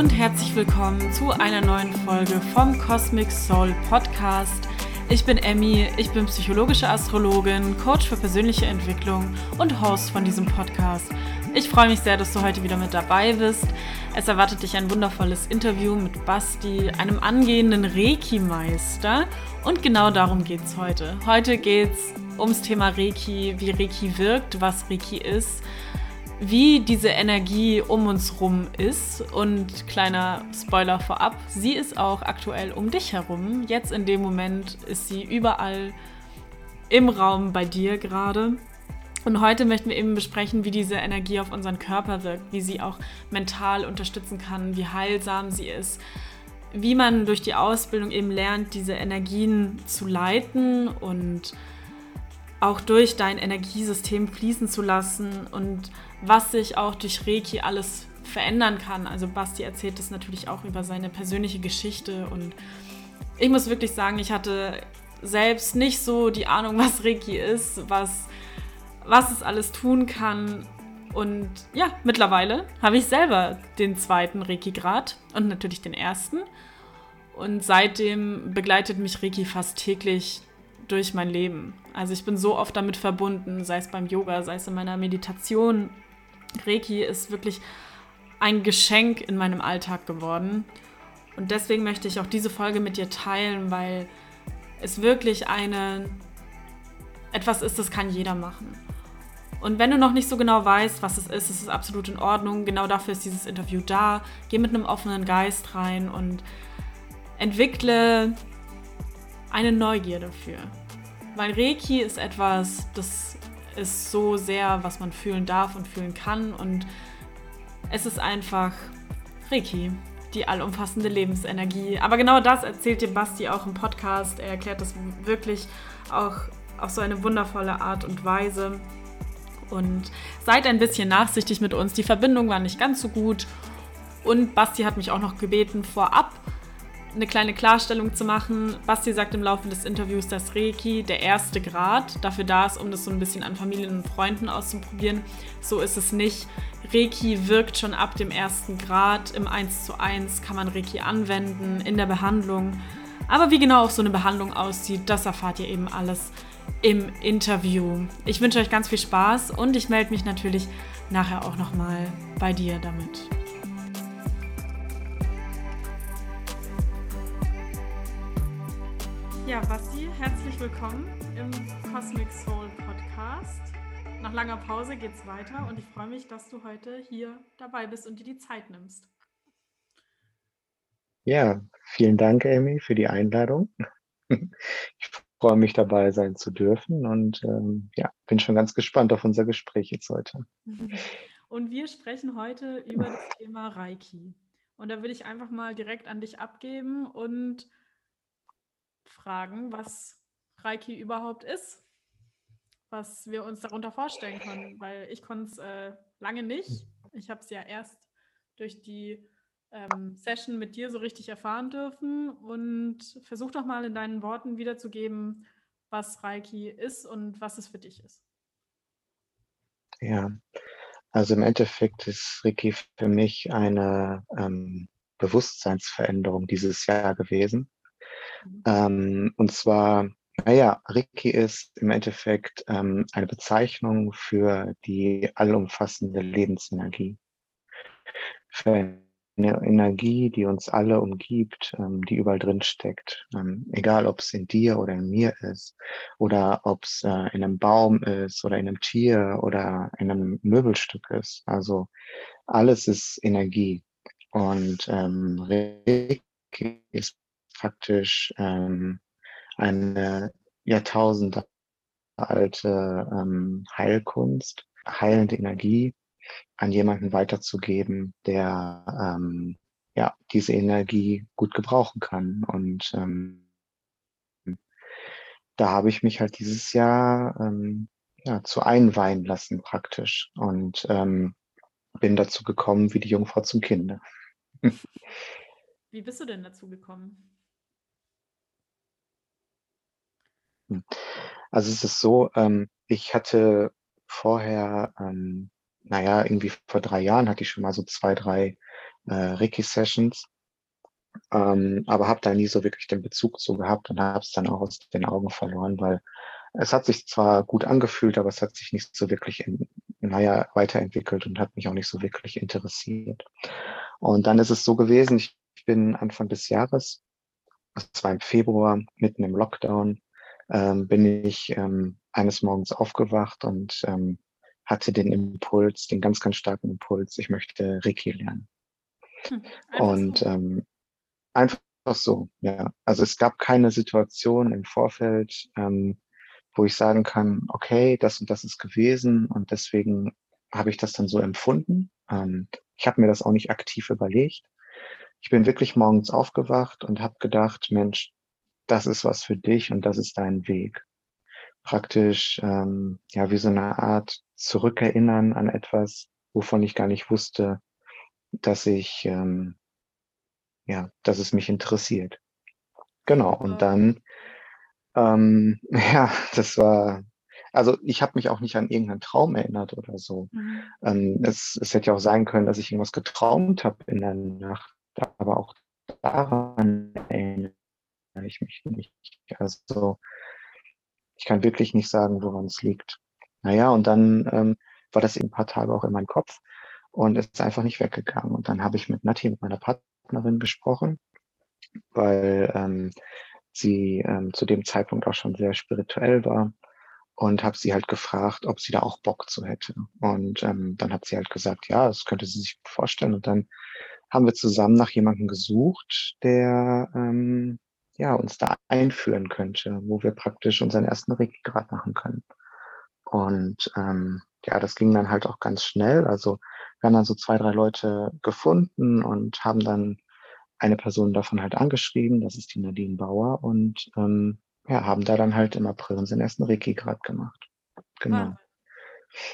Und herzlich willkommen zu einer neuen Folge vom Cosmic Soul Podcast. Ich bin Emmy, ich bin psychologische Astrologin, Coach für persönliche Entwicklung und Host von diesem Podcast. Ich freue mich sehr, dass du heute wieder mit dabei bist. Es erwartet dich ein wundervolles Interview mit Basti, einem angehenden Reiki-Meister. Und genau darum geht es heute. Heute geht es ums Thema Reiki, wie Reiki wirkt, was Reiki ist, wie diese Energie um uns rum ist. Und kleiner Spoiler vorab, sie ist auch aktuell um dich herum. Jetzt in dem Moment ist sie überall im Raum bei dir gerade. Und heute möchten wir eben besprechen, wie diese Energie auf unseren Körper wirkt, wie sie auch mental unterstützen kann, wie heilsam sie ist, wie man durch die Ausbildung eben lernt, diese Energien zu leiten und auch durch dein Energiesystem fließen zu lassen und was sich auch durch Reiki alles verändern kann. Also Basti erzählt es natürlich auch über seine persönliche Geschichte und ich muss wirklich sagen, ich hatte selbst nicht so die Ahnung, was Reiki ist, was, was es alles tun kann. Und ja, mittlerweile habe ich selber den zweiten Reiki-Grad und natürlich den ersten. Und seitdem begleitet mich Reiki fast täglich durch mein Leben. Also ich bin so oft damit verbunden, sei es beim Yoga, sei es in meiner Meditation. Reiki ist wirklich ein Geschenk in meinem Alltag geworden. Und deswegen möchte ich auch diese Folge mit dir teilen, weil es wirklich eine etwas ist, das kann jeder machen. Und wenn du noch nicht so genau weißt, was es ist, ist es absolut in Ordnung. Genau dafür ist dieses Interview da. Geh mit einem offenen Geist rein und entwickle eine Neugier dafür. Weil Reiki ist etwas, das ist so sehr, was man fühlen darf und fühlen kann. Und es ist einfach Reiki, die allumfassende Lebensenergie. Aber genau das erzählt dir Basti auch im Podcast. Er erklärt das wirklich auch auf so eine wundervolle Art und Weise. Und seid ein bisschen nachsichtig mit uns. Die Verbindung war nicht ganz so gut. Und Basti hat mich auch noch gebeten, vorab eine kleine Klarstellung zu machen. Basti sagt im Laufe des Interviews, dass Reiki der erste Grad dafür da ist, um das so ein bisschen an Familien und Freunden auszuprobieren. So ist es nicht. Reiki wirkt schon ab dem ersten Grad. Im 1 zu 1 kann man Reiki anwenden in der Behandlung. Aber wie genau auch so eine Behandlung aussieht, das erfahrt ihr eben alles im Interview. Ich wünsche euch ganz viel Spaß und ich melde mich natürlich nachher auch nochmal bei dir damit. Ja, Basti, herzlich willkommen im Cosmic Soul Podcast. Nach langer Pause geht's weiter und ich freue mich, dass du heute hier dabei bist und dir die Zeit nimmst. Ja, vielen Dank, Amy, für die Einladung. Ich freue mich, dabei sein zu dürfen und ähm, ja, bin schon ganz gespannt auf unser Gespräch jetzt heute. Und wir sprechen heute über das Thema Reiki. Und da würde ich einfach mal direkt an dich abgeben und fragen, was Reiki überhaupt ist, was wir uns darunter vorstellen können, weil ich konnte es äh, lange nicht. Ich habe es ja erst durch die ähm, Session mit dir so richtig erfahren dürfen und versuch doch mal in deinen Worten wiederzugeben, was Reiki ist und was es für dich ist. Ja, also im Endeffekt ist Reiki für mich eine ähm, Bewusstseinsveränderung dieses Jahr gewesen. Mhm. Ähm, und zwar, naja, Reiki ist im Endeffekt ähm, eine Bezeichnung für die allumfassende Lebensenergie. Für eine Energie, die uns alle umgibt, ähm, die überall drin steckt. Ähm, egal, ob es in dir oder in mir ist oder ob es äh, in einem Baum ist oder in einem Tier oder in einem Möbelstück ist. Also alles ist Energie. Und ähm, Reiki ist praktisch ähm, eine Jahrtausende alte ähm, Heilkunst, heilende Energie an jemanden weiterzugeben, der ähm, ja diese Energie gut gebrauchen kann. Und ähm, da habe ich mich halt dieses Jahr ähm, ja, zu einweihen lassen praktisch und ähm, bin dazu gekommen wie die Jungfrau zum Kinde. Wie bist du denn dazu gekommen? Hm. Also es ist so, ähm, ich hatte vorher, ähm, naja, irgendwie vor drei Jahren hatte ich schon mal so zwei, drei äh, Reiki-Sessions, ähm, aber habe da nie so wirklich den Bezug zu gehabt und habe es dann auch aus den Augen verloren, weil es hat sich zwar gut angefühlt, aber es hat sich nicht so wirklich in, naja, weiterentwickelt und hat mich auch nicht so wirklich interessiert. Und dann ist es so gewesen, ich bin Anfang des Jahres, das war im Februar, mitten im Lockdown, ähm, bin ich ähm, eines Morgens aufgewacht und ähm, hatte den Impuls, den ganz, ganz starken Impuls, ich möchte Reiki lernen. Hm, und so. ähm, einfach so, ja. Also es gab keine Situation im Vorfeld, ähm, wo ich sagen kann, okay, das und das ist gewesen und deswegen habe ich das dann so empfunden. Ähm, ich habe mir das auch nicht aktiv überlegt. Ich bin wirklich morgens aufgewacht und habe gedacht, Mensch, das ist was für dich und das ist dein Weg. Praktisch, ähm, ja, wie so eine Art Zurückerinnern an etwas, wovon ich gar nicht wusste, dass ich, ähm, ja, dass es mich interessiert. Genau. Und dann, ähm, ja, das war, also ich habe mich auch nicht an irgendeinen Traum erinnert oder so. Mhm. Ähm, es, es hätte ja auch sein können, dass ich irgendwas geträumt habe in der Nacht, aber auch daran erinnere ich mich nicht. Also ich kann wirklich nicht sagen, woran es liegt. Naja, und dann ähm, war das eben ein paar Tage auch in meinem Kopf und ist einfach nicht weggegangen. Und dann habe ich mit Nati, mit meiner Partnerin gesprochen, weil ähm, sie ähm, zu dem Zeitpunkt auch schon sehr spirituell war und habe sie halt gefragt, ob sie da auch Bock zu hätte. Und ähm, dann hat sie halt gesagt, ja, das könnte sie sich vorstellen. Und dann haben wir zusammen nach jemandem gesucht, der ähm, ja uns da einführen könnte, wo wir praktisch unseren ersten Reiki-Grad machen können. Und ähm, ja, das ging dann halt auch ganz schnell. Also wir haben dann so zwei, drei Leute gefunden und haben dann eine Person davon halt angeschrieben, das ist die Nadine Bauer und ähm, ja, haben da dann halt im April unseren ersten Reiki-Grad gemacht. Genau.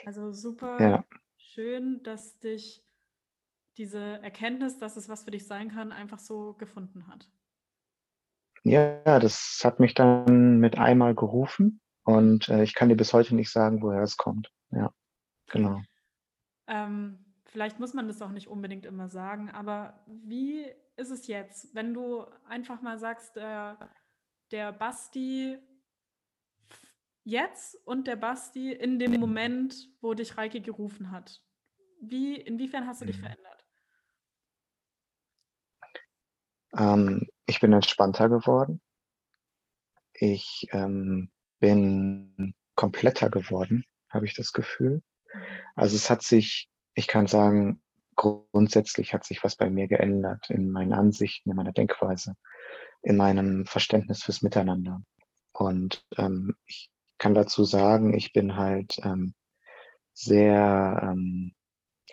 Also super ja. schön, dass dich diese Erkenntnis, dass es was für dich sein kann, einfach so gefunden hat. Ja, das hat mich dann mit einmal gerufen und äh, ich kann dir bis heute nicht sagen, woher es kommt. Ja, genau. Ähm, vielleicht muss man das auch nicht unbedingt immer sagen, aber wie ist es jetzt, wenn du einfach mal sagst, der, der Basti jetzt und der Basti in dem Moment, wo dich Reike gerufen hat? Wie, inwiefern hast du dich mhm. verändert? Ähm, ich bin entspannter geworden. Ich ähm, bin kompletter geworden, habe ich das Gefühl. Also es hat sich, ich kann sagen, grundsätzlich hat sich was bei mir geändert in meinen Ansichten, in meiner Denkweise, in meinem Verständnis fürs Miteinander. Und ähm, ich kann dazu sagen, ich bin halt ähm, sehr ähm,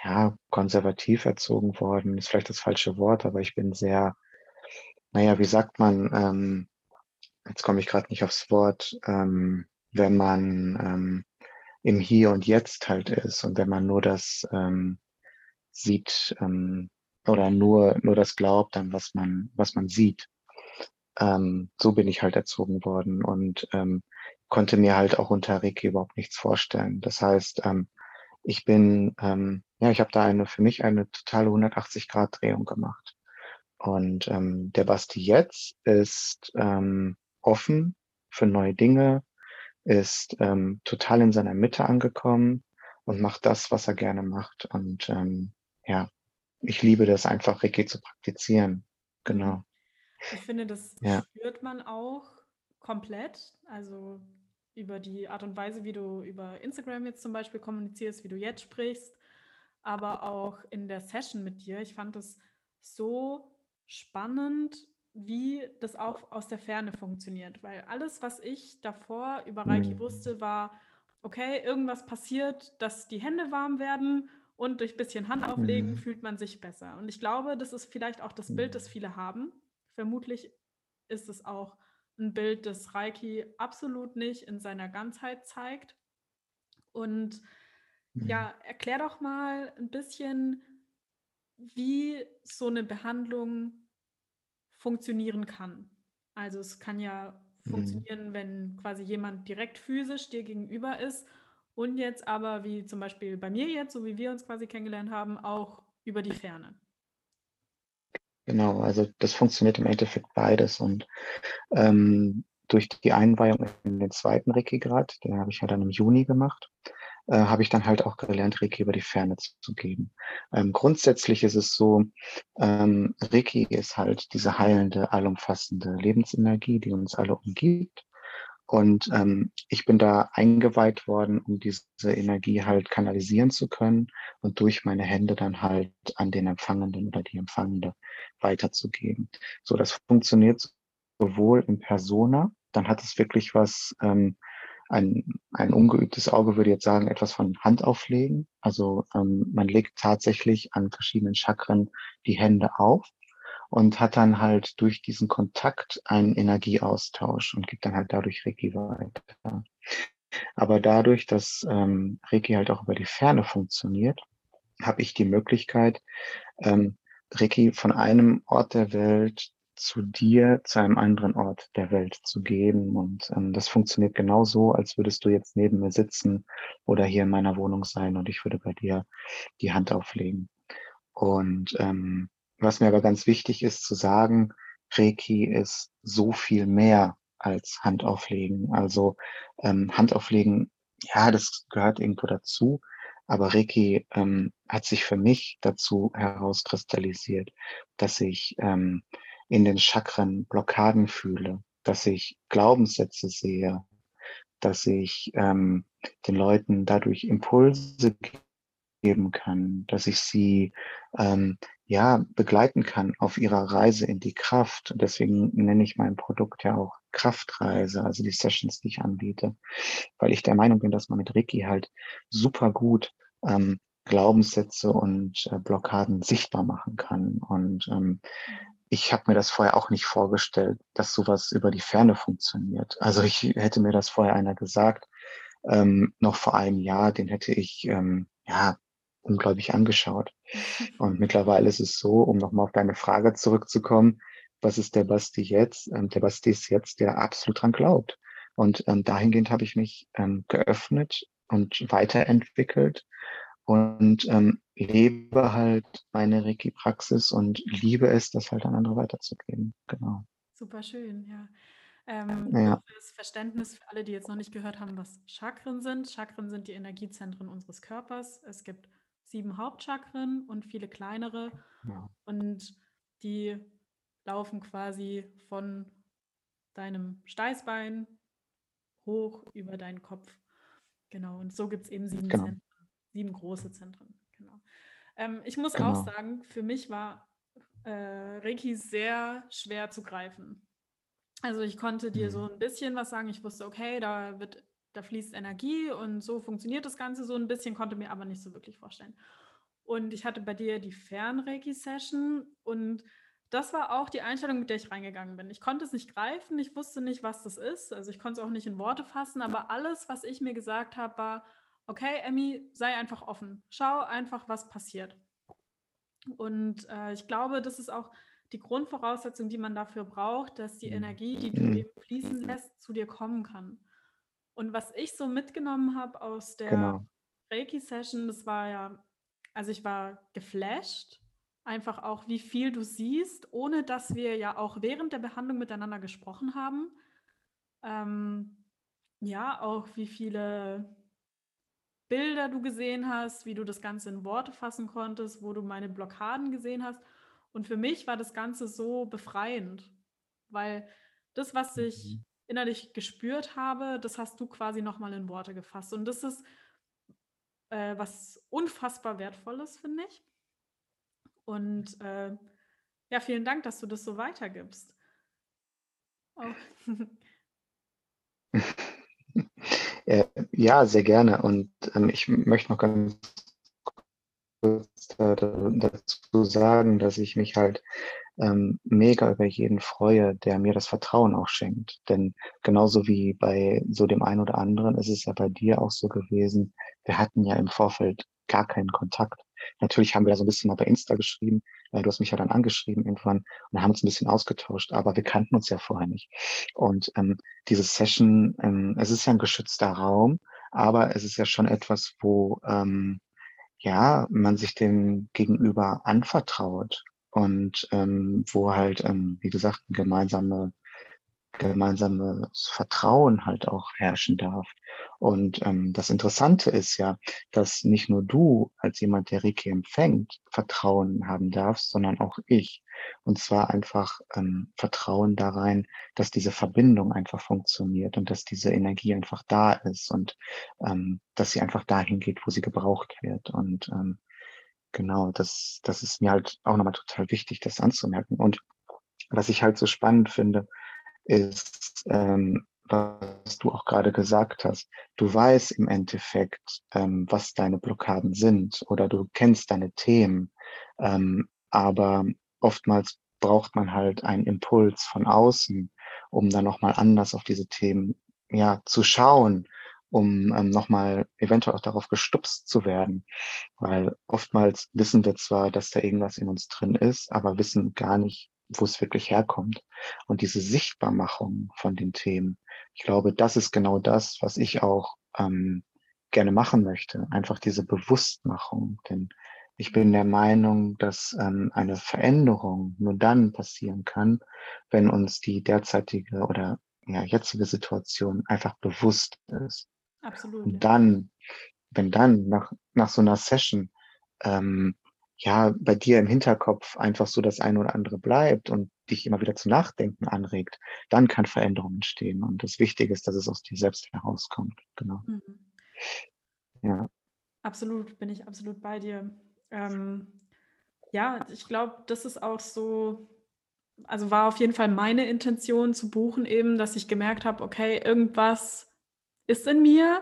ja, konservativ erzogen worden, ist vielleicht das falsche Wort, aber ich bin sehr, naja, wie sagt man, ähm, jetzt komme ich gerade nicht aufs Wort, ähm, wenn man ähm, im Hier und Jetzt halt ist und wenn man nur das ähm, sieht ähm, oder nur, nur das glaubt an was man, was man sieht. Ähm, so bin ich halt erzogen worden und ähm, konnte mir halt auch unter Reiki überhaupt nichts vorstellen. Das heißt, ähm, ich bin, ähm, ja, ich habe da eine für mich eine totale 180-Grad-Drehung gemacht. Und ähm, der Basti jetzt ist ähm, offen für neue Dinge, ist ähm, total in seiner Mitte angekommen und macht das, was er gerne macht. Und ähm, ja, ich liebe das einfach, Reiki zu praktizieren. Genau. Ich finde, das ja. spürt man auch komplett. Also über die Art und Weise, wie du über Instagram jetzt zum Beispiel kommunizierst, wie du jetzt sprichst, aber auch in der Session mit dir. Ich fand es so spannend, wie das auch aus der Ferne funktioniert, weil alles, was ich davor über Reiki mhm. wusste, war, okay, irgendwas passiert, dass die Hände warm werden und durch ein bisschen Hand auflegen mhm. fühlt man sich besser. Und ich glaube, das ist vielleicht auch das Bild, das mhm. viele haben. Vermutlich ist es auch ein Bild, das Reiki absolut nicht in seiner Ganzheit zeigt. Und mhm. ja, erklär doch mal ein bisschen, wie so eine Behandlung funktionieren kann. Also es kann ja mhm. funktionieren, wenn quasi jemand direkt physisch dir gegenüber ist und jetzt aber, wie zum Beispiel bei mir jetzt, so wie wir uns quasi kennengelernt haben, auch über die Ferne. Genau, also das funktioniert im Endeffekt beides. Und ähm, durch die Einweihung in den zweiten Reiki-Grad, den habe ich ja dann im Juni gemacht, äh, habe ich dann halt auch gelernt, Reiki über die Ferne zu geben. Ähm, grundsätzlich ist es so, ähm, Reiki ist halt diese heilende, allumfassende Lebensenergie, die uns alle umgibt. Und ähm, ich bin da eingeweiht worden, um diese Energie halt kanalisieren zu können und durch meine Hände dann halt an den Empfangenden oder die Empfangende weiterzugeben. So, das funktioniert sowohl in Persona, dann hat es wirklich was, ähm, ein, ein ungeübtes Auge würde jetzt sagen, etwas von Hand auflegen. Also ähm, man legt tatsächlich an verschiedenen Chakren die Hände auf und hat dann halt durch diesen Kontakt einen Energieaustausch und gibt dann halt dadurch Reiki weiter. Aber dadurch, dass ähm, Reiki halt auch über die Ferne funktioniert, habe ich die Möglichkeit, ähm, Reiki von einem Ort der Welt zu dir, zu einem anderen Ort der Welt zu geben. Und ähm, das funktioniert genauso, als würdest du jetzt neben mir sitzen oder hier in meiner Wohnung sein und ich würde bei dir die Hand auflegen. Und ähm, was mir aber ganz wichtig ist zu sagen, Reiki ist so viel mehr als Handauflegen. Also ähm, Handauflegen, ja, das gehört irgendwo dazu. Aber Reiki ähm, hat sich für mich dazu herauskristallisiert, dass ich ähm, in den Chakren Blockaden fühle, dass ich Glaubenssätze sehe, dass ich ähm, den Leuten dadurch Impulse geben kann, dass ich sie ähm, ja begleiten kann auf ihrer Reise in die Kraft. Und deswegen nenne ich mein Produkt ja auch Kraftreise, also die Sessions, die ich anbiete, weil ich der Meinung bin, dass man mit Reiki halt super gut ähm, Glaubenssätze und äh, Blockaden sichtbar machen kann. Und ähm, ich habe mir das vorher auch nicht vorgestellt, dass sowas über die Ferne funktioniert. Also ich hätte mir das vorher einer gesagt, ähm, noch vor einem Jahr, den hätte ich ähm, ja unglaublich angeschaut. Und mittlerweile ist es so, um nochmal auf deine Frage zurückzukommen, was ist der Basti jetzt? Ähm, der Basti ist jetzt, der absolut dran glaubt. Und ähm, dahingehend habe ich mich ähm, geöffnet und weiterentwickelt und ähm, lebe halt meine Reiki-Praxis und liebe es, das halt an andere weiterzugeben. Genau. Super schön, ja. Ähm, ja. Für das Verständnis für alle, die jetzt noch nicht gehört haben, was Chakren sind. Chakren sind die Energiezentren unseres Körpers. Es gibt sieben Hauptchakren und viele kleinere. Ja. Und die laufen quasi von deinem Steißbein hoch über deinen Kopf. Genau, und so gibt es eben sieben, genau. Zentren, sieben große Zentren. Genau. Ähm, ich muss genau. auch sagen, für mich war äh, Reiki sehr schwer zu greifen. Also ich konnte dir mhm. so ein bisschen was sagen. Ich wusste, okay, da wird da fließt Energie und so funktioniert das Ganze so ein bisschen, konnte mir aber nicht so wirklich vorstellen. Und ich hatte bei dir die Fernreiki-Session und das war auch die Einstellung, mit der ich reingegangen bin. Ich konnte es nicht greifen, ich wusste nicht, was das ist, also ich konnte es auch nicht in Worte fassen, aber alles, was ich mir gesagt habe, war, okay, Emmy, sei einfach offen, schau einfach, was passiert. Und äh, ich glaube, das ist auch die Grundvoraussetzung, die man dafür braucht, dass die Energie, die du mhm. eben fließen lässt, zu dir kommen kann. Und was ich so mitgenommen habe aus der genau. Reiki-Session, das war ja, also ich war geflasht, einfach auch, wie viel du siehst, ohne dass wir ja auch während der Behandlung miteinander gesprochen haben. Ähm, ja, auch wie viele Bilder du gesehen hast, wie du das Ganze in Worte fassen konntest, wo du meine Blockaden gesehen hast. Und für mich war das Ganze so befreiend, weil das, was ich mhm innerlich gespürt habe, das hast du quasi nochmal in Worte gefasst. Und das ist äh, was unfassbar Wertvolles, finde ich. Und äh, ja, vielen Dank, dass du das so weitergibst. Oh. ja, sehr gerne. Und ähm, ich möchte noch ganz kurz dazu sagen, dass ich mich halt ähm, mega über jeden freue, der mir das Vertrauen auch schenkt. Denn genauso wie bei so dem einen oder anderen ist es ja bei dir auch so gewesen, wir hatten ja im Vorfeld gar keinen Kontakt. Natürlich haben wir da so ein bisschen mal bei Insta geschrieben, weil du hast mich ja dann angeschrieben irgendwann und haben uns ein bisschen ausgetauscht, aber wir kannten uns ja vorher nicht. Und ähm, diese Session, ähm, es ist ja ein geschützter Raum, aber es ist ja schon etwas, wo ähm, ja man sich dem Gegenüber anvertraut und ähm, wo halt, ähm, wie gesagt, ein gemeinsame gemeinsames Vertrauen halt auch herrschen darf. Und ähm, das Interessante ist ja, dass nicht nur du als jemand, der Reiki empfängt, Vertrauen haben darfst, sondern auch ich. Und zwar einfach ähm, Vertrauen da rein, dass diese Verbindung einfach funktioniert und dass diese Energie einfach da ist und ähm, dass sie einfach dahin geht, wo sie gebraucht wird. Und ähm, genau, das, das ist mir halt auch nochmal total wichtig, das anzumerken. Und was ich halt so spannend finde, ist, ähm, was du auch gerade gesagt hast. Du weißt im Endeffekt, ähm, was deine Blockaden sind oder du kennst deine Themen, ähm, aber oftmals braucht man halt einen Impuls von außen, um dann nochmal anders auf diese Themen ja, zu schauen, um ähm, nochmal eventuell auch darauf gestupst zu werden. Weil oftmals wissen wir zwar, dass da irgendwas in uns drin ist, aber wissen gar nicht, wo es wirklich herkommt. Und diese Sichtbarmachung von den Themen, ich glaube, das ist genau das, was ich auch ähm, gerne machen möchte. Einfach diese Bewusstmachung. Denn ich bin der Meinung, dass ähm, eine Veränderung nur dann passieren kann, wenn uns die derzeitige oder ja, jetzige Situation einfach bewusst ist. Absolut. Und dann, wenn dann nach, nach so einer Session ähm, ja, bei dir im Hinterkopf einfach so das eine oder andere bleibt und dich immer wieder zum Nachdenken anregt, dann kann Veränderung entstehen. Und das Wichtige ist, dass es aus dir selbst herauskommt. Genau. Mhm. Ja. Absolut, bin ich absolut bei dir. Ähm, ja, ich glaube, das ist auch so, also war auf jeden Fall meine Intention zu buchen, eben, dass ich gemerkt habe, okay, irgendwas ist in mir,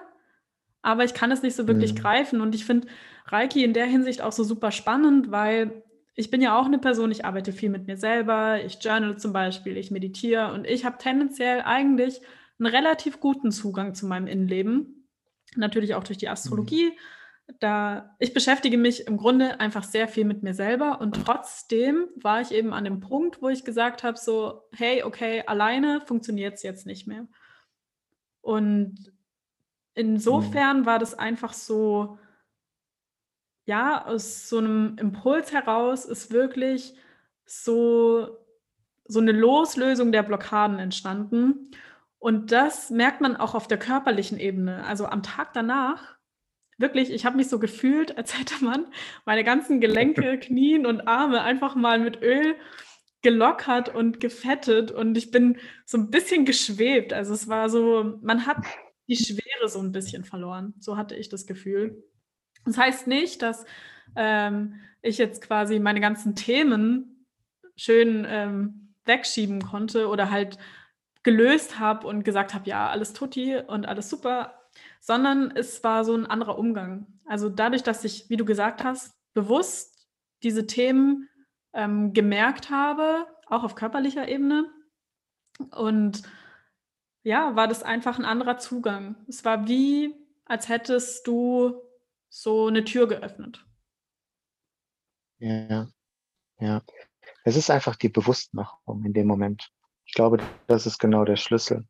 aber ich kann es nicht so wirklich mhm. greifen. Und ich finde Reiki in der Hinsicht auch so super spannend, weil ich bin ja auch eine Person, ich arbeite viel mit mir selber, ich journal zum Beispiel, ich meditiere und ich habe tendenziell eigentlich einen relativ guten Zugang zu meinem Innenleben. Natürlich auch durch die Astrologie. Mhm. Da ich beschäftige mich im Grunde einfach sehr viel mit mir selber und trotzdem war ich eben an dem Punkt, wo ich gesagt habe, so, hey, okay, alleine funktioniert es jetzt nicht mehr. Und insofern mhm. war das einfach so, ja, aus so einem Impuls heraus ist wirklich so so 'ne Loslösung der Blockaden entstanden. Und das merkt man auch auf der körperlichen Ebene. Also, am Tag danach wirklich, ich habe mich so gefühlt, als hätte man meine ganzen Gelenke, Knien und Arme einfach mal mit Öl gelockert und gefettet und ich bin so ein bisschen geschwebt. Also, es war so man hat die Schwere so ein bisschen verloren. So hatte ich das Gefühl. Das heißt nicht, dass ähm, ich jetzt quasi meine ganzen Themen schön ähm, wegschieben konnte oder halt gelöst habe und gesagt habe, ja, alles tutti und alles super, sondern es war so ein anderer Umgang. Also dadurch, dass ich, wie du gesagt hast, bewusst diese Themen ähm, gemerkt habe, auch auf körperlicher Ebene und ja, war das einfach ein anderer Zugang. Es war wie, als hättest du so eine Tür geöffnet. Ja, ja. Es ist einfach die Bewusstmachung in dem Moment. Ich glaube, das ist genau der Schlüssel.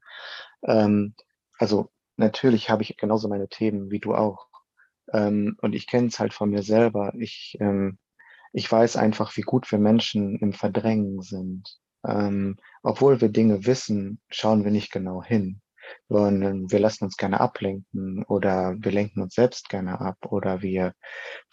Ähm, also natürlich habe ich genauso meine Themen wie du auch. Ähm, und ich kenne es halt von mir selber. Ich, ähm, ich weiß einfach, wie gut wir Menschen im Verdrängen sind. Ähm, obwohl wir Dinge wissen, schauen wir nicht genau hin sondern wir lassen uns gerne ablenken oder wir lenken uns selbst gerne ab oder wir,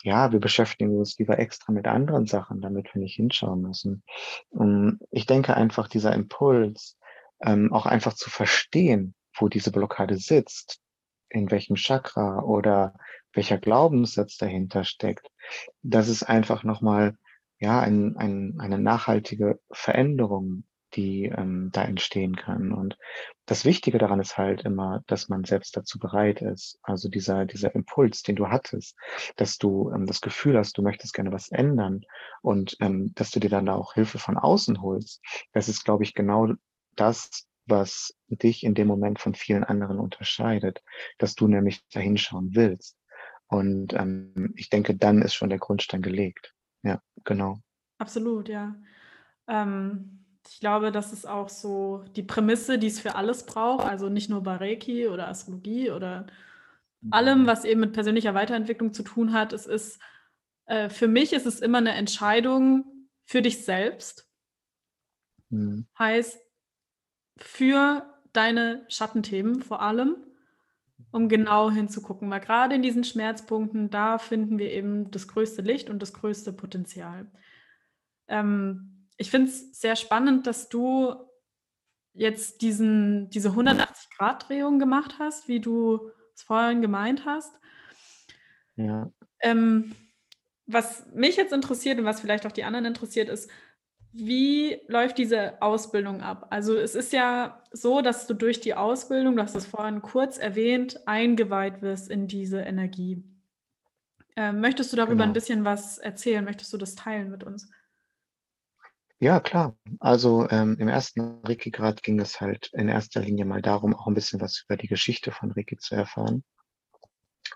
ja, wir beschäftigen uns lieber extra mit anderen Sachen, damit wir nicht hinschauen müssen. Und ich denke einfach, dieser Impuls, ähm, auch einfach zu verstehen, wo diese Blockade sitzt, in welchem Chakra oder welcher Glaubenssatz dahinter steckt, das ist einfach nochmal ja, ein, ein, eine nachhaltige Veränderung die ähm, da entstehen kann. Und das Wichtige daran ist halt immer, dass man selbst dazu bereit ist. Also dieser, dieser Impuls, den du hattest, dass du ähm, das Gefühl hast, du möchtest gerne was ändern und ähm, dass du dir dann da auch Hilfe von außen holst. Das ist, glaube ich, genau das, was dich in dem Moment von vielen anderen unterscheidet, dass du nämlich da hinschauen willst. Und ähm, ich denke, dann ist schon der Grundstein gelegt. Ja, genau. Absolut, ja. Ähm ich glaube, das ist auch so die Prämisse, die es für alles braucht. Also nicht nur bei Reiki oder Astrologie oder allem, was eben mit persönlicher Weiterentwicklung zu tun hat. Es ist, äh, für mich ist es immer eine Entscheidung für dich selbst. Mhm. Heißt, für deine Schattenthemen vor allem, um genau hinzugucken, weil gerade in diesen Schmerzpunkten, da finden wir eben das größte Licht und das größte Potenzial. Ähm, ich finde es sehr spannend, dass du jetzt diesen, diese 180-Grad-Drehung gemacht hast, wie du es vorhin gemeint hast. Ja. Ähm, was mich jetzt interessiert und was vielleicht auch die anderen interessiert, ist, wie läuft diese Ausbildung ab? Also es ist ja so, dass du durch die Ausbildung, du hast es vorhin kurz erwähnt, eingeweiht wirst in diese Energie. Ähm, möchtest du darüber genau. ein bisschen was erzählen? Möchtest du das teilen mit uns? Ja, klar. Also ähm, im ersten Reiki-Grad ging es halt in erster Linie mal darum, auch ein bisschen was über die Geschichte von Reiki zu erfahren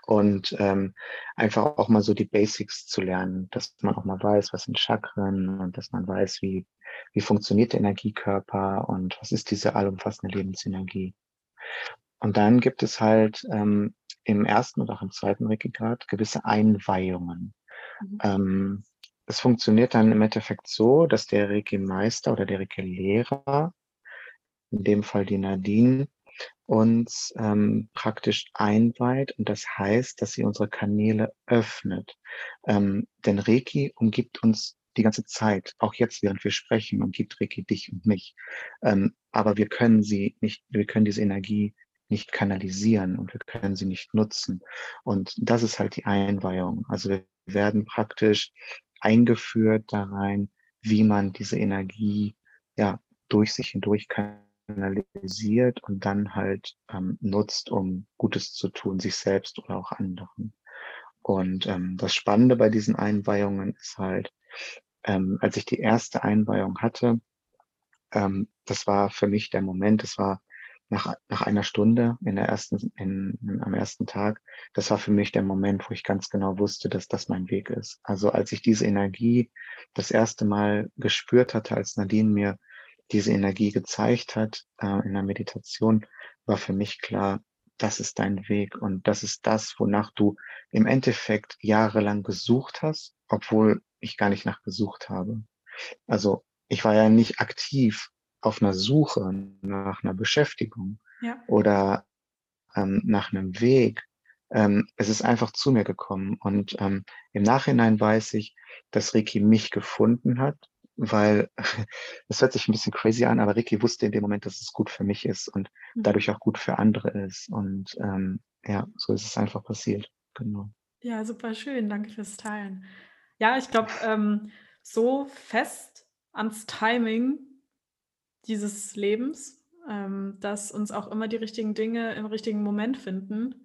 und ähm, einfach auch mal so die Basics zu lernen, dass man auch mal weiß, was sind Chakren und dass man weiß, wie, wie funktioniert der Energiekörper und was ist diese allumfassende Lebensenergie. Und dann gibt es halt ähm, im ersten und auch im zweiten Reiki-Grad gewisse Einweihungen. Mhm. Ähm, es funktioniert dann im Endeffekt so, dass der Reiki-Meister oder der Reiki-Lehrer, in dem Fall die Nadine, uns ähm, praktisch einweiht und das heißt, dass sie unsere Kanäle öffnet. Ähm, denn Reiki umgibt uns die ganze Zeit, auch jetzt, während wir sprechen, umgibt Reiki dich und mich. Ähm, aber wir können sie nicht, wir können diese Energie nicht kanalisieren und wir können sie nicht nutzen. Und das ist halt die Einweihung. Also wir werden praktisch eingeführt da rein, wie man diese Energie ja durch sich hindurch kann analysiert und dann halt ähm, nutzt, um Gutes zu tun, sich selbst oder auch anderen. Und ähm, das Spannende bei diesen Einweihungen ist halt, ähm, als ich die erste Einweihung hatte, ähm, das war für mich der Moment, das war nach, nach einer Stunde in der ersten, in, in, am ersten Tag, das war für mich der Moment, wo ich ganz genau wusste, dass das mein Weg ist. Also als ich diese Energie das erste Mal gespürt hatte, als Nadine mir diese Energie gezeigt hat äh, in der Meditation, war für mich klar, das ist dein Weg und das ist das, wonach du im Endeffekt jahrelang gesucht hast, obwohl ich gar nicht nachgesucht habe. Also ich war ja nicht aktiv auf einer Suche nach einer Beschäftigung ja. oder ähm, nach einem Weg. Ähm, es ist einfach zu mir gekommen und ähm, im Nachhinein weiß ich, dass Ricky mich gefunden hat weil es hört sich ein bisschen crazy an, aber Ricky wusste in dem Moment, dass es gut für mich ist und mhm. dadurch auch gut für andere ist. Und ähm, ja, so ist es einfach passiert. Genau. Ja, super schön. Danke fürs Teilen. Ja, ich glaube, ähm, so fest ans Timing dieses Lebens, ähm, dass uns auch immer die richtigen Dinge im richtigen Moment finden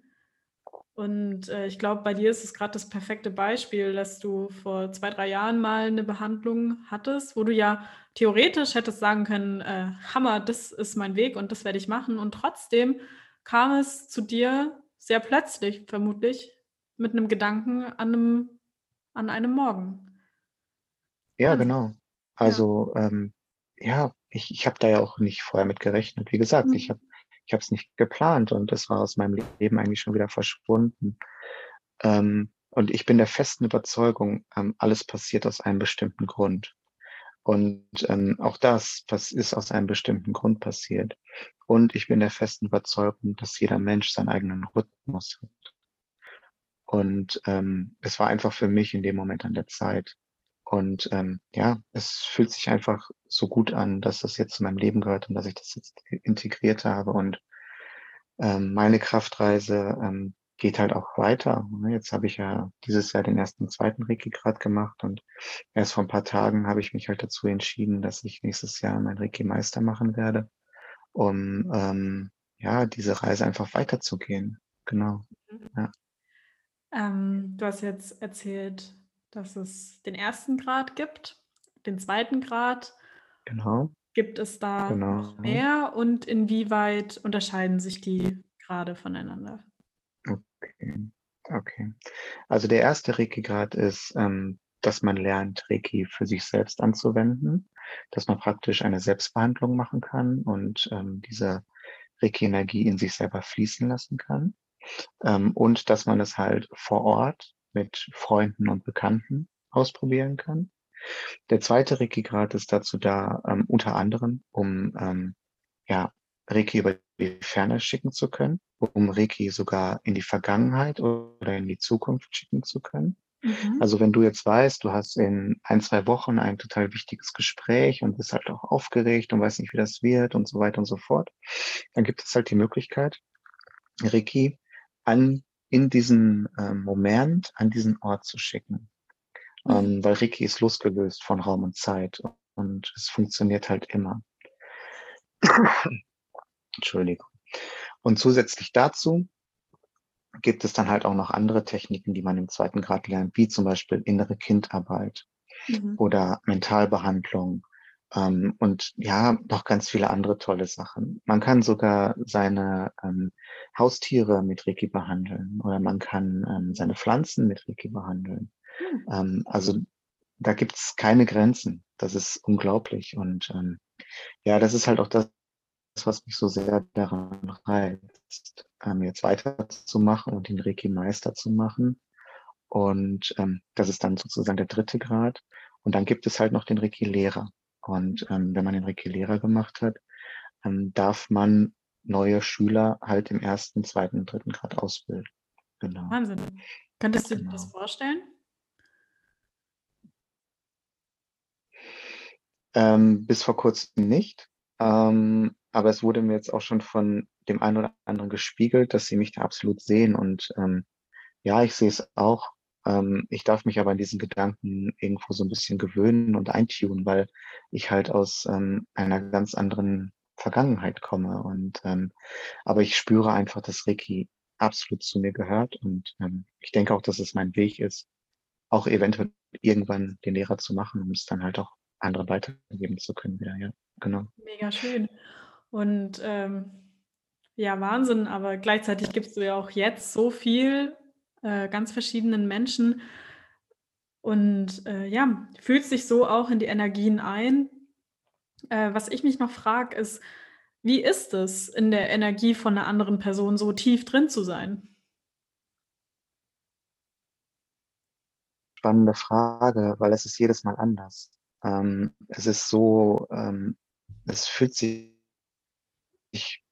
und äh, ich glaube, bei dir ist es gerade das perfekte Beispiel, dass du vor zwei, drei Jahren mal eine Behandlung hattest, wo du ja theoretisch hättest sagen können, äh, Hammer, das ist mein Weg und das werde ich machen. Und trotzdem kam es zu dir sehr plötzlich, vermutlich, mit einem Gedanken an einem, an einem Morgen. Ja, und, genau. Also ja, ähm, ja ich, ich habe da ja auch nicht vorher mit gerechnet. Wie gesagt, mhm. ich habe ich habe es nicht geplant und es war aus meinem Leben eigentlich schon wieder verschwunden. Ähm, und ich bin der festen Überzeugung, ähm, alles passiert aus einem bestimmten Grund. Und ähm, auch das, was ist aus einem bestimmten Grund passiert. Und ich bin der festen Überzeugung, dass jeder Mensch seinen eigenen Rhythmus hat. Und ähm, es war einfach für mich in dem Moment an der Zeit. Und ähm, ja, es fühlt sich einfach so gut an, dass das jetzt zu meinem Leben gehört und dass ich das jetzt integriert habe. Und ähm, meine Kraftreise ähm, geht halt auch weiter. Ne? Jetzt habe ich ja dieses Jahr den ersten, zweiten Reiki-Grad gemacht und erst vor ein paar Tagen habe ich mich halt dazu entschieden, dass ich nächstes Jahr mein Reiki-Meister machen werde, um ähm, ja diese Reise einfach weiterzugehen. Genau. Mhm. Ja. Ähm, du hast jetzt erzählt, dass es den ersten Grad gibt, den zweiten Grad. Genau. Gibt es da genau. noch mehr und inwieweit unterscheiden sich die Grade voneinander? Okay. Okay. Also der erste Reiki-Grad ist, ähm, dass man lernt, Reiki für sich selbst anzuwenden, dass man praktisch eine Selbstbehandlung machen kann und ähm, diese Reiki-Energie in sich selber fließen lassen kann. Ähm, und dass man es halt vor Ort mit Freunden und Bekannten ausprobieren kann. Der zweite Reiki-Grad ist dazu da, ähm, unter anderem, um ähm, ja, Reiki über die Ferne schicken zu können, um Reiki sogar in die Vergangenheit oder in die Zukunft schicken zu können. Mhm. Also wenn du jetzt weißt, du hast in ein, zwei Wochen ein total wichtiges Gespräch und bist halt auch aufgeregt und weißt nicht, wie das wird und so weiter und so fort, dann gibt es halt die Möglichkeit, Reiki an, in diesen äh, Moment, an diesen Ort zu schicken. Mhm. Ähm, weil Reiki ist losgelöst von Raum und Zeit und es funktioniert halt immer. Entschuldigung. Und zusätzlich dazu gibt es dann halt auch noch andere Techniken, die man im zweiten Grad lernt, wie zum Beispiel innere Kindarbeit mhm. oder Mentalbehandlung ähm, und ja, noch ganz viele andere tolle Sachen. Man kann sogar seine ähm, Haustiere mit Reiki behandeln oder man kann ähm, seine Pflanzen mit Reiki behandeln. Mhm. also da gibt es keine Grenzen. Das ist unglaublich und ähm, ja, das ist halt auch das, was mich so sehr daran reizt, ähm, jetzt weiterzumachen und den Reiki-Meister zu machen. Und ähm, das ist dann sozusagen der dritte Grad. Und dann gibt es halt noch den Reiki-Lehrer. Und ähm, wenn man den Reiki-Lehrer gemacht hat, ähm, darf man neue Schüler halt im ersten, zweiten, dritten Grad ausbilden. Genau. Wahnsinn. Könntest du genau. dir das genau. vorstellen? Ähm, bis vor kurzem nicht. Ähm, aber es wurde mir jetzt auch schon von dem einen oder anderen gespiegelt, dass sie mich da absolut sehen. Und ähm, ja, ich sehe es auch. Ähm, ich darf mich aber an diesen Gedanken irgendwo so ein bisschen gewöhnen und eintunen, weil ich halt aus ähm, einer ganz anderen Vergangenheit komme. Und ähm, aber ich spüre einfach, dass Reiki absolut zu mir gehört. Und ähm, ich denke auch, dass es mein Weg ist, auch eventuell irgendwann den Lehrer zu machen, um es dann halt auch anderen weitergeben zu können wieder. Ja, genau. Mega schön. Und ähm, ja, Wahnsinn, aber gleichzeitig gibst du ja auch jetzt so viel äh, ganz verschiedenen Menschen und äh, ja, fühlst dich so auch in die Energien ein. Äh, was ich mich noch frage, ist, wie ist es, in der Energie von einer anderen Person so tief drin zu sein? Spannende Frage, weil es ist jedes Mal anders. Ähm, es ist so, ähm, es fühlt sich sich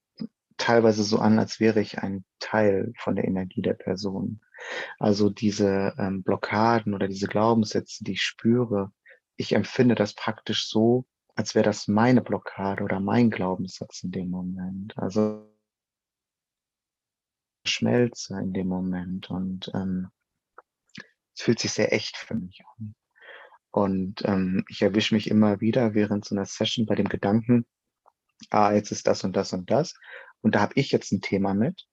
teilweise so an, als wäre ich ein Teil von der Energie der Person. Also diese ähm, Blockaden oder diese Glaubenssätze, die ich spüre, ich empfinde das praktisch so, als wäre das meine Blockade oder mein Glaubenssatz in dem Moment. Also schmelze in dem Moment und ähm, es fühlt sich sehr echt für mich an. Und ähm, ich erwische mich immer wieder während so einer Session bei dem Gedanken, ah, jetzt ist das und das und das. Und da habe ich jetzt ein Thema mit.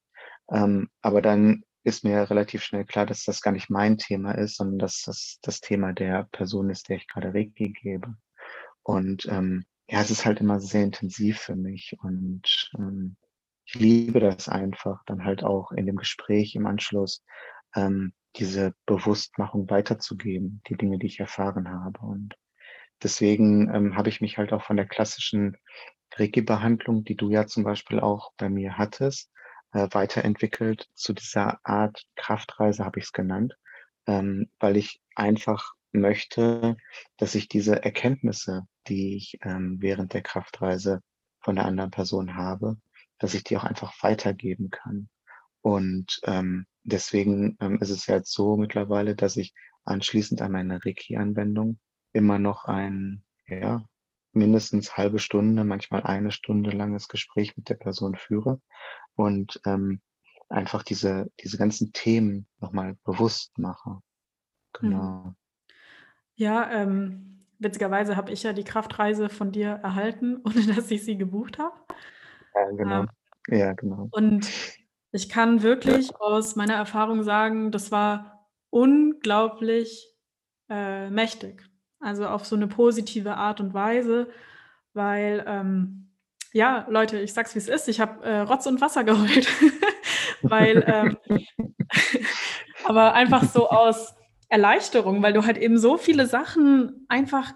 Ähm, aber dann ist mir relativ schnell klar, dass das gar nicht mein Thema ist, sondern dass das das Thema der Person ist, der ich gerade Reiki gebe. Und ähm, ja, es ist halt immer sehr intensiv für mich und ähm, ich liebe das einfach, dann halt auch in dem Gespräch im Anschluss ähm, diese Bewusstmachung weiterzugeben, die Dinge, die ich erfahren habe. Und deswegen ähm, habe ich mich halt auch von der klassischen Reiki-Behandlung, die du ja zum Beispiel auch bei mir hattest, äh, weiterentwickelt zu dieser Art Kraftreise, habe ich es genannt, ähm, weil ich einfach möchte, dass ich diese Erkenntnisse, die ich ähm, während der Kraftreise von der anderen Person habe, dass ich die auch einfach weitergeben kann. Und ähm, deswegen ähm, ist es ja jetzt so mittlerweile, dass ich anschließend an meine Reiki-Anwendung immer noch ein ja, mindestens halbe Stunde, manchmal eine Stunde langes Gespräch mit der Person führe und ähm, einfach diese, diese ganzen Themen nochmal bewusst mache. Genau. Hm. Ja, ähm, witzigerweise habe ich ja die Kraftreise von dir erhalten, ohne dass ich sie gebucht habe. Ja, genau. Ähm, ja, genau. Und ich kann wirklich aus meiner Erfahrung sagen, das war unglaublich äh, mächtig. Also auf so eine positive Art und Weise, weil, ähm, ja, Leute, ich sag's wie es ist, ich habe äh, Rotz und Wasser geheult, weil, ähm, aber einfach so aus Erleichterung, weil du halt eben so viele Sachen einfach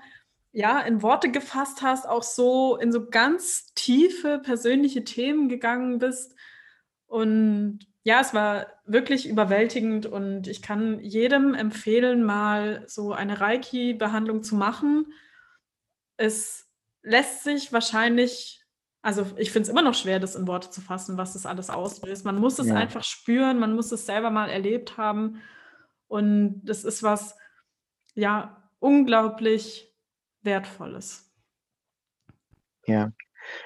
ja in Worte gefasst hast, auch so in so ganz tiefe persönliche Themen gegangen bist. Und ja, es war wirklich überwältigend und ich kann jedem empfehlen, mal so eine Reiki-Behandlung zu machen. Es lässt sich wahrscheinlich, also ich finde es immer noch schwer, das in Worte zu fassen, was das alles auslöst. Man muss es ja. einfach spüren, man muss es selber mal erlebt haben. Und das ist was, ja, unglaublich Wertvolles. Ja,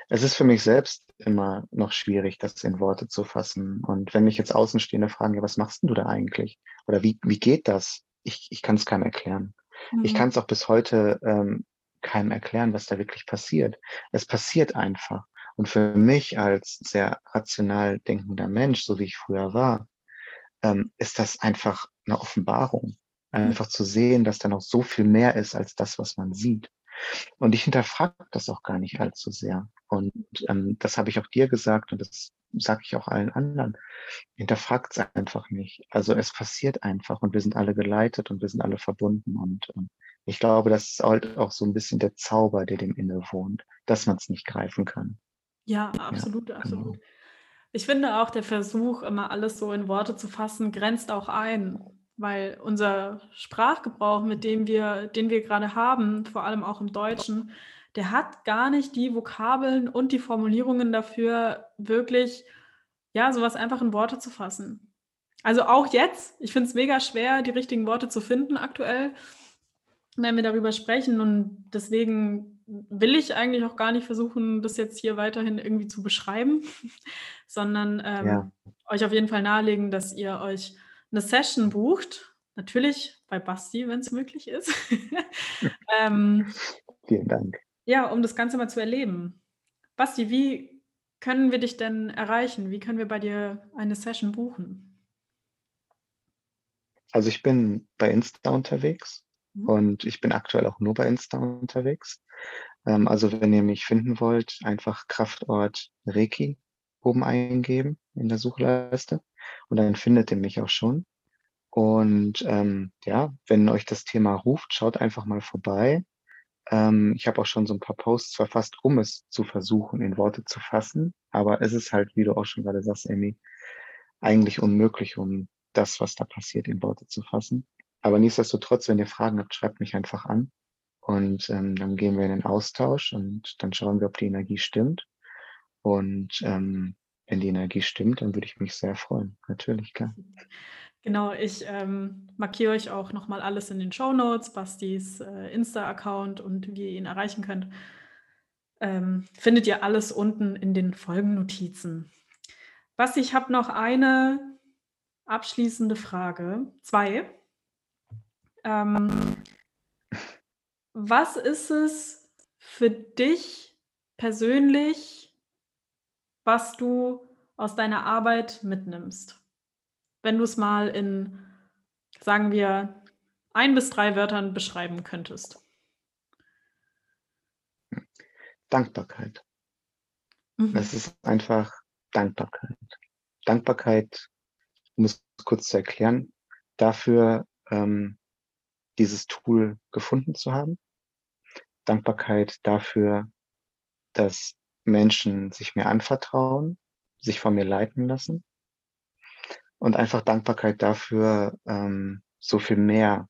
es ist für mich selbst immer noch schwierig, das in Worte zu fassen. Und wenn mich jetzt Außenstehende fragen, ja, was machst du da eigentlich? Oder wie, wie geht das? Ich, ich kann es keinem erklären. Mhm. Ich kann es auch bis heute ähm, keinem erklären, was da wirklich passiert. Es passiert einfach. Und für mich als sehr rational denkender Mensch, so wie ich früher war, ähm, ist das einfach eine Offenbarung. Einfach zu sehen, dass da noch so viel mehr ist als das, was man sieht. Und ich hinterfrage das auch gar nicht allzu sehr. Und ähm, das habe ich auch dir gesagt und das sage ich auch allen anderen. Hinterfragt es einfach nicht. Also es passiert einfach und wir sind alle geleitet und wir sind alle verbunden. Und ähm, ich glaube, das ist halt auch so ein bisschen der Zauber, der dem inne wohnt, dass man es nicht greifen kann. Ja, absolut, ja, genau. absolut. Ich finde auch, der Versuch, immer alles so in Worte zu fassen, grenzt auch ein weil unser Sprachgebrauch, mit dem wir, den wir gerade haben, vor allem auch im Deutschen, der hat gar nicht die Vokabeln und die Formulierungen dafür, wirklich, ja, sowas einfach in Worte zu fassen. Also auch jetzt, ich finde es mega schwer, die richtigen Worte zu finden aktuell, wenn wir darüber sprechen. Und deswegen will ich eigentlich auch gar nicht versuchen, das jetzt hier weiterhin irgendwie zu beschreiben, sondern ähm, ja. euch auf jeden Fall nahelegen, dass ihr euch eine Session bucht, natürlich bei Basti, wenn es möglich ist. ähm, Vielen Dank. Ja, um das Ganze mal zu erleben. Basti, wie können wir dich denn erreichen? Wie können wir bei dir eine Session buchen? Also ich bin bei Insta unterwegs mhm. und ich bin aktuell auch nur bei Insta unterwegs. Ähm, also wenn ihr mich finden wollt, einfach Kraftort Reiki oben eingeben in der Suchleiste und dann findet ihr mich auch schon. Und ähm, ja, wenn euch das Thema ruft, schaut einfach mal vorbei. Ähm, ich habe auch schon so ein paar Posts verfasst, um es zu versuchen, in Worte zu fassen. Aber es ist halt, wie du auch schon gerade sagst, Amy, eigentlich unmöglich, um das, was da passiert, in Worte zu fassen. Aber nichtsdestotrotz, wenn ihr Fragen habt, schreibt mich einfach an. Und ähm, dann gehen wir in den Austausch und dann schauen wir, ob die Energie stimmt. Und ähm, wenn die Energie stimmt, dann würde ich mich sehr freuen. Natürlich, klar. Genau, ich ähm, markiere euch auch nochmal alles in den Show Notes, Bastis äh, Insta-Account und wie ihr ihn erreichen könnt. Ähm, findet ihr alles unten in den Folgennotizen. Basti, ich habe noch eine abschließende Frage. Zwei. Ähm, was ist es für dich persönlich, was du aus deiner Arbeit mitnimmst? Wenn du es mal in, sagen wir, ein bis drei Wörtern beschreiben könntest. Dankbarkeit. Mhm. Das ist einfach Dankbarkeit. Dankbarkeit, um es kurz zu erklären, dafür ähm, dieses Tool gefunden zu haben. Dankbarkeit dafür, dass Menschen sich mir anvertrauen, sich von mir leiten lassen. Und einfach Dankbarkeit dafür, ähm, so viel mehr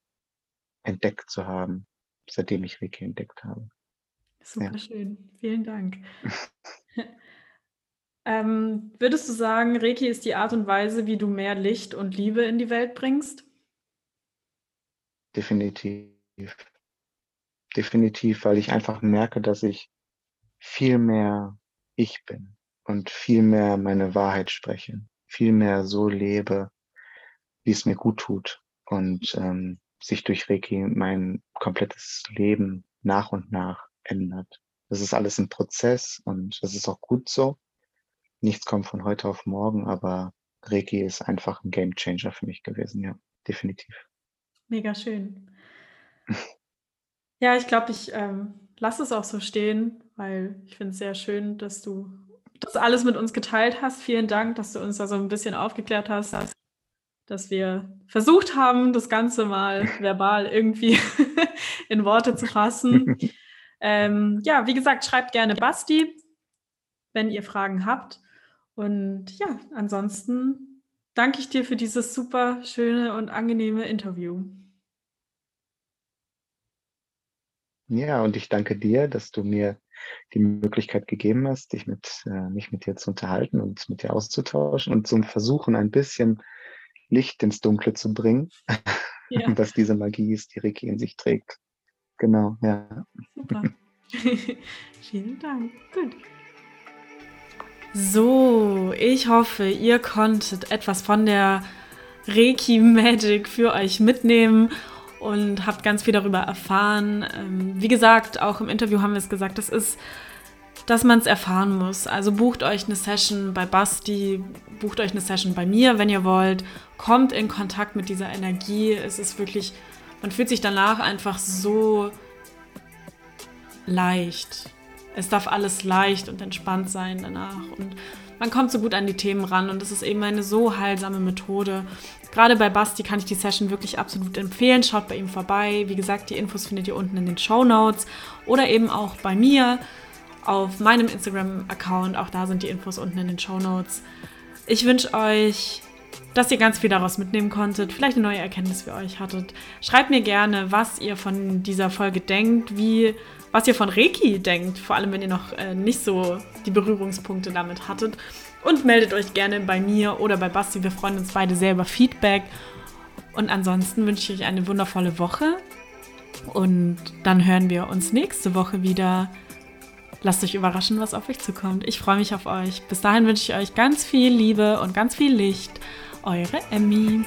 entdeckt zu haben, seitdem ich Reiki entdeckt habe. Super ja. schön, vielen Dank. ähm, würdest du sagen, Reiki ist die Art und Weise, wie du mehr Licht und Liebe in die Welt bringst? Definitiv. Definitiv, weil ich einfach merke, dass ich viel mehr ich bin und viel mehr meine Wahrheit spreche, viel mehr so lebe, wie es mir gut tut und ähm, sich durch Reiki mein komplettes Leben nach und nach ändert. Das ist alles ein Prozess und das ist auch gut so. Nichts kommt von heute auf morgen, aber Reiki ist einfach ein Game Changer für mich gewesen, ja, definitiv. Mega schön. ja, ich glaube, ich ähm, lasse es auch so stehen weil ich finde es sehr schön, dass du das alles mit uns geteilt hast. Vielen Dank, dass du uns da so ein bisschen aufgeklärt hast, dass wir versucht haben, das Ganze mal verbal irgendwie in Worte zu fassen. ähm, ja, wie gesagt, schreibt gerne Basti, wenn ihr Fragen habt. Und ja, ansonsten danke ich dir für dieses super schöne und angenehme Interview. Ja, und ich danke dir, dass du mir die Möglichkeit gegeben hast, dich mit, äh, mich mit dir zu unterhalten und mit dir auszutauschen und zum Versuchen, ein bisschen Licht ins Dunkle zu bringen, ja. was diese Magie ist, die Ricky in sich trägt. Genau, ja. Super. Vielen Dank. Gut. So, ich hoffe, ihr konntet etwas von der Reiki Magic für euch mitnehmen und habt ganz viel darüber erfahren. Ähm, wie gesagt, auch im Interview haben wir es gesagt, das ist, dass man es erfahren muss. Also bucht euch eine Session bei Basti, bucht euch eine Session bei mir, wenn ihr wollt. Kommt in Kontakt mit dieser Energie. Es ist wirklich, man fühlt sich danach einfach so leicht. Es darf alles leicht und entspannt sein danach. Und man kommt so gut an die Themen ran und das ist eben eine so heilsame Methode. Gerade bei Basti kann ich die Session wirklich absolut empfehlen. Schaut bei ihm vorbei. Wie gesagt, die Infos findet ihr unten in den Show Notes oder eben auch bei mir auf meinem Instagram-Account. Auch da sind die Infos unten in den Show Notes. Ich wünsche euch, dass ihr ganz viel daraus mitnehmen konntet, vielleicht eine neue Erkenntnis für euch hattet. Schreibt mir gerne, was ihr von dieser Folge denkt, wie was ihr von Reiki denkt, vor allem wenn ihr noch äh, nicht so die Berührungspunkte damit hattet. Und meldet euch gerne bei mir oder bei Basti. Wir freuen uns beide sehr über Feedback. Und ansonsten wünsche ich euch eine wundervolle Woche. Und dann hören wir uns nächste Woche wieder. Lasst euch überraschen, was auf euch zukommt. Ich freue mich auf euch. Bis dahin wünsche ich euch ganz viel Liebe und ganz viel Licht. Eure Emmy.